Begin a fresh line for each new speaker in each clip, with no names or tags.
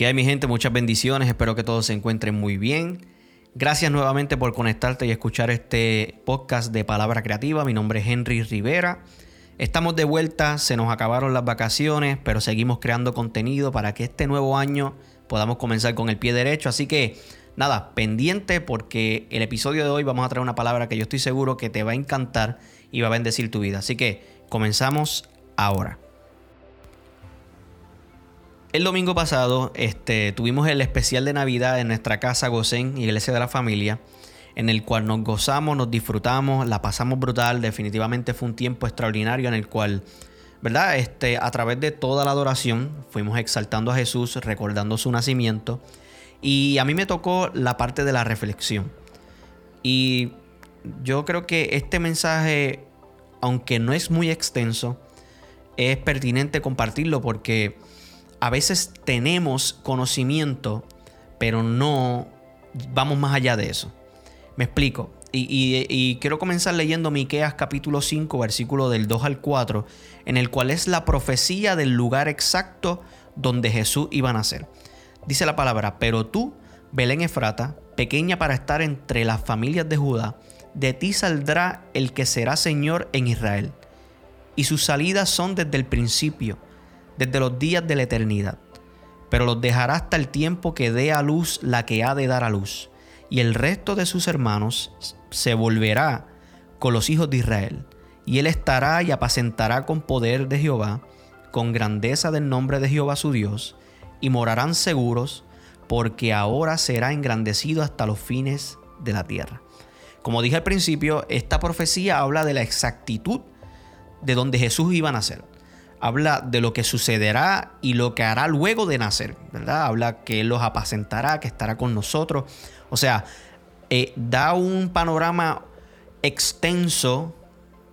Que hay mi gente, muchas bendiciones, espero que todos se encuentren muy bien. Gracias nuevamente por conectarte y escuchar este podcast de Palabra Creativa. Mi nombre es Henry Rivera. Estamos de vuelta, se nos acabaron las vacaciones, pero seguimos creando contenido para que este nuevo año podamos comenzar con el pie derecho. Así que nada, pendiente porque el episodio de hoy vamos a traer una palabra que yo estoy seguro que te va a encantar y va a bendecir tu vida. Así que comenzamos ahora. El domingo pasado este, tuvimos el especial de Navidad en nuestra casa Gocén, Iglesia de la Familia, en el cual nos gozamos, nos disfrutamos, la pasamos brutal. Definitivamente fue un tiempo extraordinario en el cual, ¿verdad? Este, a través de toda la adoración fuimos exaltando a Jesús, recordando su nacimiento. Y a mí me tocó la parte de la reflexión. Y yo creo que este mensaje, aunque no es muy extenso, es pertinente compartirlo porque a veces tenemos conocimiento, pero no vamos más allá de eso. Me explico. Y, quiero comenzar leyendo Miqueas capítulo 5, versículo del 2 al 4, en el cual es la profecía del lugar exacto donde Jesús iba a nacer. Dice la palabra, pero tú, Belén Efrata, pequeña para estar entre las familias de Judá, de ti saldrá el que será Señor en Israel. Y sus salidas son desde el principio desde los días de la eternidad, pero los dejará hasta el tiempo que dé a luz la que ha de dar a luz, y el resto de sus hermanos se volverá con los hijos de Israel, y él estará y apacentará con poder de Jehová, con grandeza del nombre de Jehová su Dios, y morarán seguros, porque ahora será engrandecido hasta los fines de la tierra. Como dije al principio, esta profecía habla de la exactitud de donde Jesús iba a nacer habla de lo que sucederá y lo que hará luego de nacer, ¿verdad? Habla que Él los apacentará, que estará con nosotros. O sea, eh, da un panorama extenso,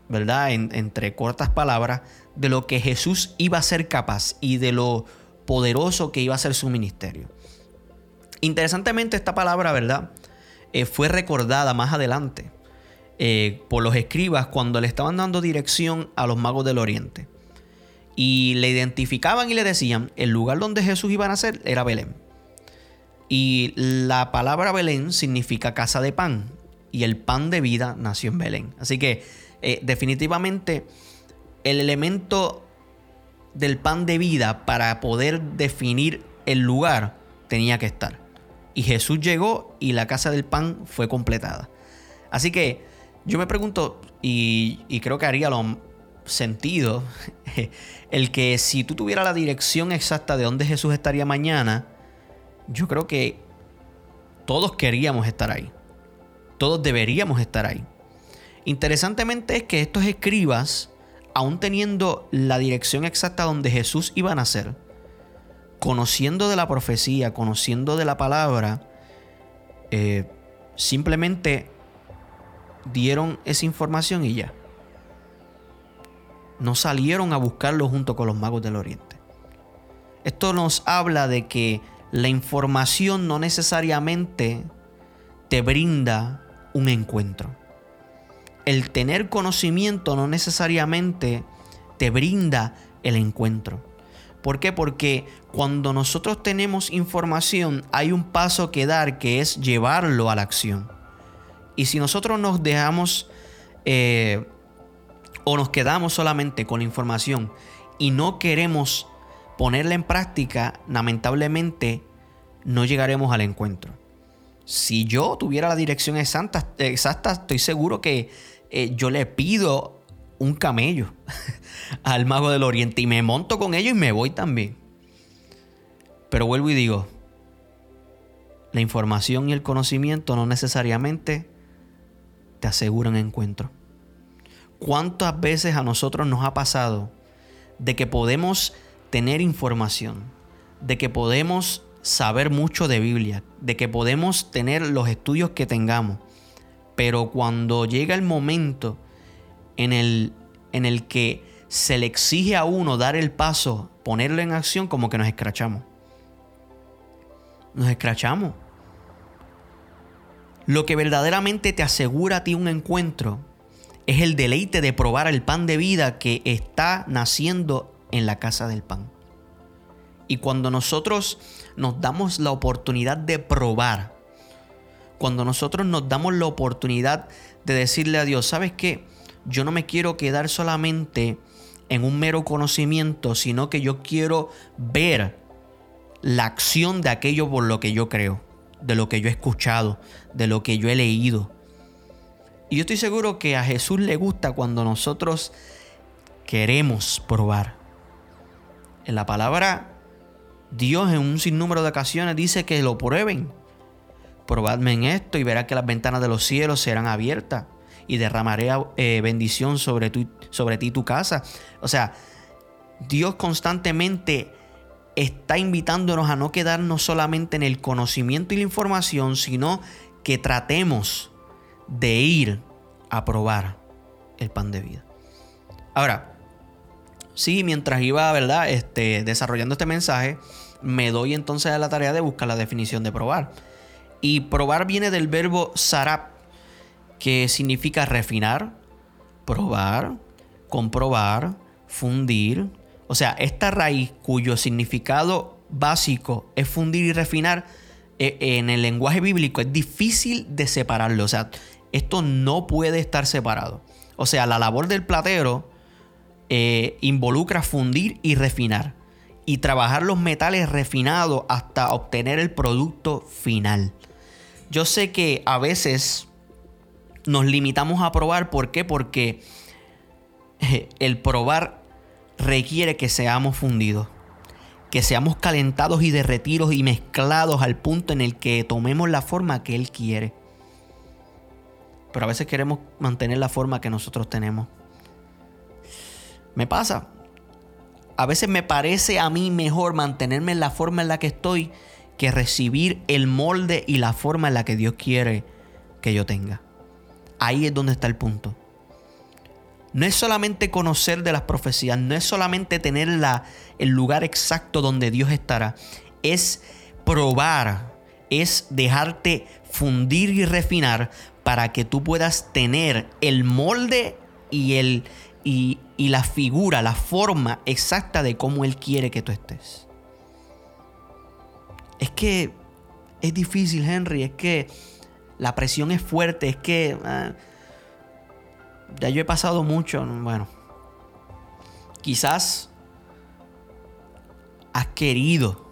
¿verdad? entre cortas palabras, de lo que Jesús iba a ser capaz y de lo poderoso que iba a ser su ministerio. Interesantemente, esta palabra, ¿verdad? Eh, fue recordada más adelante eh, por los escribas cuando le estaban dando dirección a los magos del Oriente. Y le identificaban y le decían, el lugar donde Jesús iba a nacer era Belén. Y la palabra Belén significa casa de pan. Y el pan de vida nació en Belén. Así que eh, definitivamente el elemento del pan de vida para poder definir el lugar tenía que estar. Y Jesús llegó y la casa del pan fue completada. Así que yo me pregunto, y, y creo que haría lo, sentido el que si tú tuvieras la dirección exacta de dónde Jesús estaría mañana, yo creo que todos queríamos estar ahí. Todos deberíamos estar ahí. Interesantemente es que estos escribas, aún teniendo la dirección exacta donde Jesús iba a nacer, conociendo de la profecía, conociendo de la palabra, eh, simplemente dieron esa información y ya no salieron a buscarlo junto con los magos del Oriente. Esto nos habla de que la información no necesariamente te brinda un encuentro. El tener conocimiento no necesariamente te brinda el encuentro. ¿Por qué? Porque cuando nosotros tenemos información hay un paso que dar que es llevarlo a la acción. Y si nosotros nos dejamos eh, o nos quedamos solamente con la información y no queremos ponerla en práctica, lamentablemente no llegaremos al encuentro. Si yo tuviera la dirección exacta, estoy seguro que eh, yo le pido un camello al mago del oriente y me monto con ellos y me voy también. Pero vuelvo y digo, la información y el conocimiento no necesariamente te aseguran encuentro. ¿Cuántas veces a nosotros nos ha pasado de que podemos tener información, de que podemos saber mucho de Biblia, de que podemos tener los estudios que tengamos, pero cuando llega el momento en el, en el que se le exige a uno dar el paso, ponerlo en acción, como que nos escrachamos. Nos escrachamos. Lo que verdaderamente te asegura a ti un encuentro es el deleite de probar el pan de vida que está naciendo en la casa del pan. Y cuando nosotros nos damos la oportunidad de probar, cuando nosotros nos damos la oportunidad de decirle a Dios, ¿sabes qué? Yo no me quiero quedar solamente en un mero conocimiento, sino que yo quiero ver la acción de aquello por lo que yo creo, de lo que yo he escuchado, de lo que yo he leído. Y yo estoy seguro que a Jesús le gusta cuando nosotros queremos probar. En la palabra Dios en un sinnúmero de ocasiones dice que lo prueben. Probadme en esto y verás que las ventanas de los cielos serán abiertas y derramaré eh, bendición sobre, sobre ti y tu casa. O sea, Dios constantemente está invitándonos a no quedarnos solamente en el conocimiento y la información, sino que tratemos de ir a probar el pan de vida. Ahora, sí, mientras iba, ¿verdad? Este, desarrollando este mensaje, me doy entonces a la tarea de buscar la definición de probar. Y probar viene del verbo sarap, que significa refinar, probar, comprobar, fundir. O sea, esta raíz cuyo significado básico es fundir y refinar, eh, en el lenguaje bíblico es difícil de separarlo. O sea, esto no puede estar separado. O sea, la labor del platero eh, involucra fundir y refinar. Y trabajar los metales refinados hasta obtener el producto final. Yo sé que a veces nos limitamos a probar. ¿Por qué? Porque eh, el probar requiere que seamos fundidos. Que seamos calentados y derretidos y mezclados al punto en el que tomemos la forma que Él quiere pero a veces queremos mantener la forma que nosotros tenemos. Me pasa. A veces me parece a mí mejor mantenerme en la forma en la que estoy que recibir el molde y la forma en la que Dios quiere que yo tenga. Ahí es donde está el punto. No es solamente conocer de las profecías, no es solamente tener la, el lugar exacto donde Dios estará, es probar, es dejarte fundir y refinar para que tú puedas tener el molde y, el, y, la figura, la forma exacta de cómo Él quiere que tú estés. Es que es difícil, Henry, es que la presión es fuerte, es que ah, ya yo he pasado mucho, bueno, quizás has querido,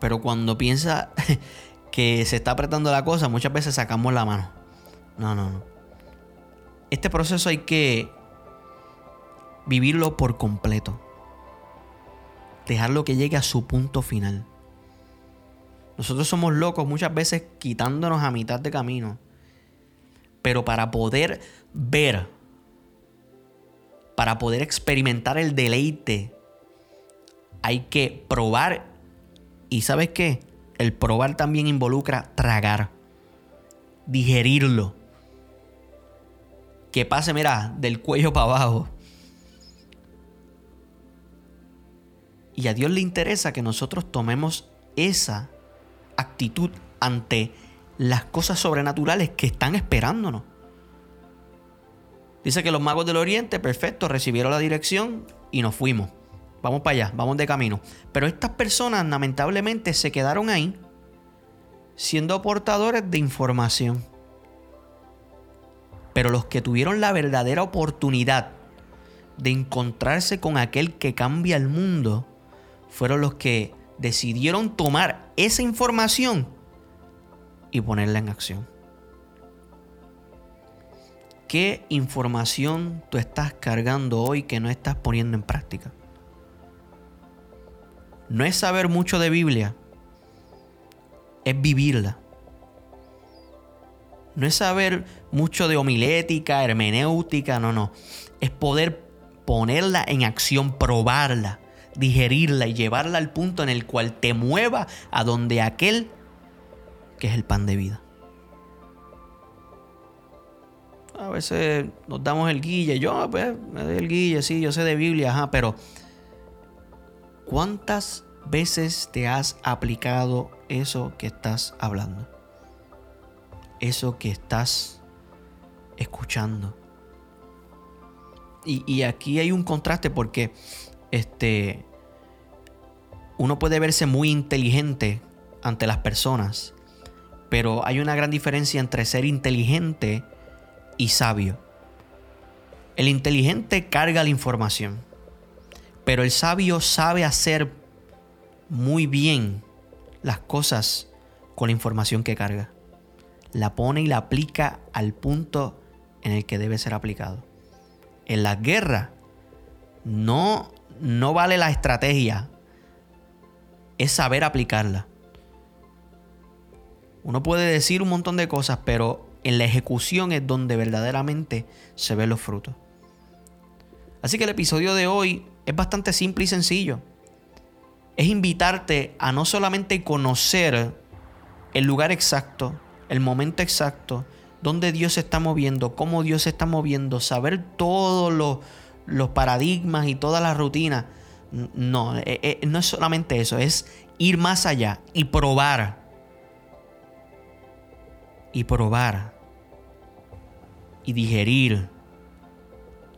pero cuando piensas que se está apretando la cosa, muchas veces sacamos la mano. No, no, no. Este proceso hay que vivirlo por completo. Dejarlo que llegue a su punto final. Nosotros somos locos muchas veces quitándonos a mitad de camino. Pero para poder ver, para poder experimentar el deleite, hay que probar. ¿Y sabes qué? El probar también involucra tragar, digerirlo. Que pase, mira, del cuello para abajo. Y a Dios le interesa que nosotros tomemos esa actitud ante las cosas sobrenaturales que están esperándonos. Dice que los magos del Oriente, perfecto, recibieron la dirección y nos fuimos vamos para allá, vamos de camino. Pero estas personas lamentablemente se quedaron ahí siendo portadores de información. Pero los que tuvieron la verdadera oportunidad de encontrarse con aquel que cambia el mundo fueron los que decidieron tomar esa información y ponerla en acción. ¿Qué información tú estás cargando hoy que no estás poniendo en práctica? No es saber mucho de Biblia, es vivirla. No es saber mucho de homilética, hermenéutica, no, no. Es poder ponerla en acción, probarla, digerirla y llevarla al punto en el cual te mueva a donde aquel que es el pan de vida. A veces nos damos el guille, yo pues me doy el guille, sí, yo sé de Biblia, ajá, pero ¿Cuántas veces te has aplicado eso que estás hablando? Eso que estás escuchando. Y, aquí hay un contraste porque este, uno puede verse muy inteligente ante las personas, pero hay una gran diferencia entre ser inteligente y sabio. El inteligente carga la información, pero el sabio sabe hacer muy bien las cosas con la información que carga. La pone y la aplica al punto en el que debe ser aplicado. En la guerra no, no vale la estrategia, es saber aplicarla. Uno puede decir un montón de cosas, pero en la ejecución es donde verdaderamente se ven los frutos. Así que el episodio de hoy es bastante simple y sencillo. Es invitarte a no solamente conocer el lugar exacto, el momento exacto, dónde Dios se está moviendo, cómo Dios se está moviendo, saber todos los, los paradigmas y todas las rutinas. No, eh, eh, no es solamente eso, es ir más allá y probar. Y probar. Y digerir.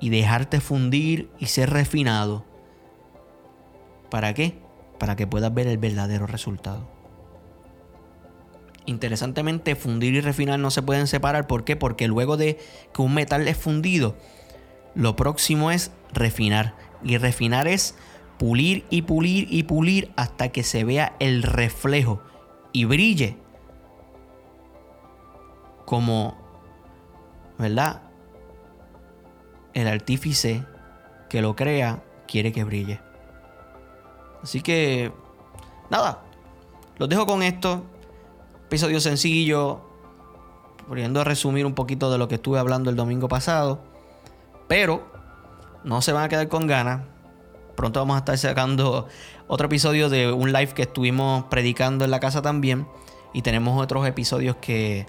Y dejarte fundir y ser refinado. ¿Para qué? Para que puedas ver el verdadero resultado. Interesantemente, fundir y refinar no se pueden separar. ¿Por qué? Porque luego de que un metal es fundido, lo próximo es refinar. Y refinar es pulir y pulir y pulir hasta que se vea el reflejo y brille como, ¿verdad? El artífice que lo crea quiere que brille. Así que, nada, los dejo con esto. Episodio sencillo, pudiendo resumir un poquito de lo que estuve hablando el domingo pasado. Pero no se van a quedar con ganas. Pronto vamos a estar sacando otro episodio de un live que estuvimos predicando en la casa también. Y tenemos otros episodios que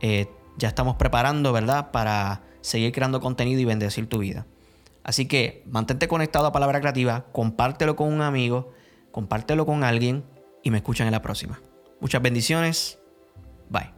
eh, ya estamos preparando, ¿verdad? Para seguir creando contenido y bendecir tu vida. Así que mantente conectado a Palabra Creativa, compártelo con un amigo, compártelo con alguien y me escuchan en la próxima. Muchas bendiciones. Bye.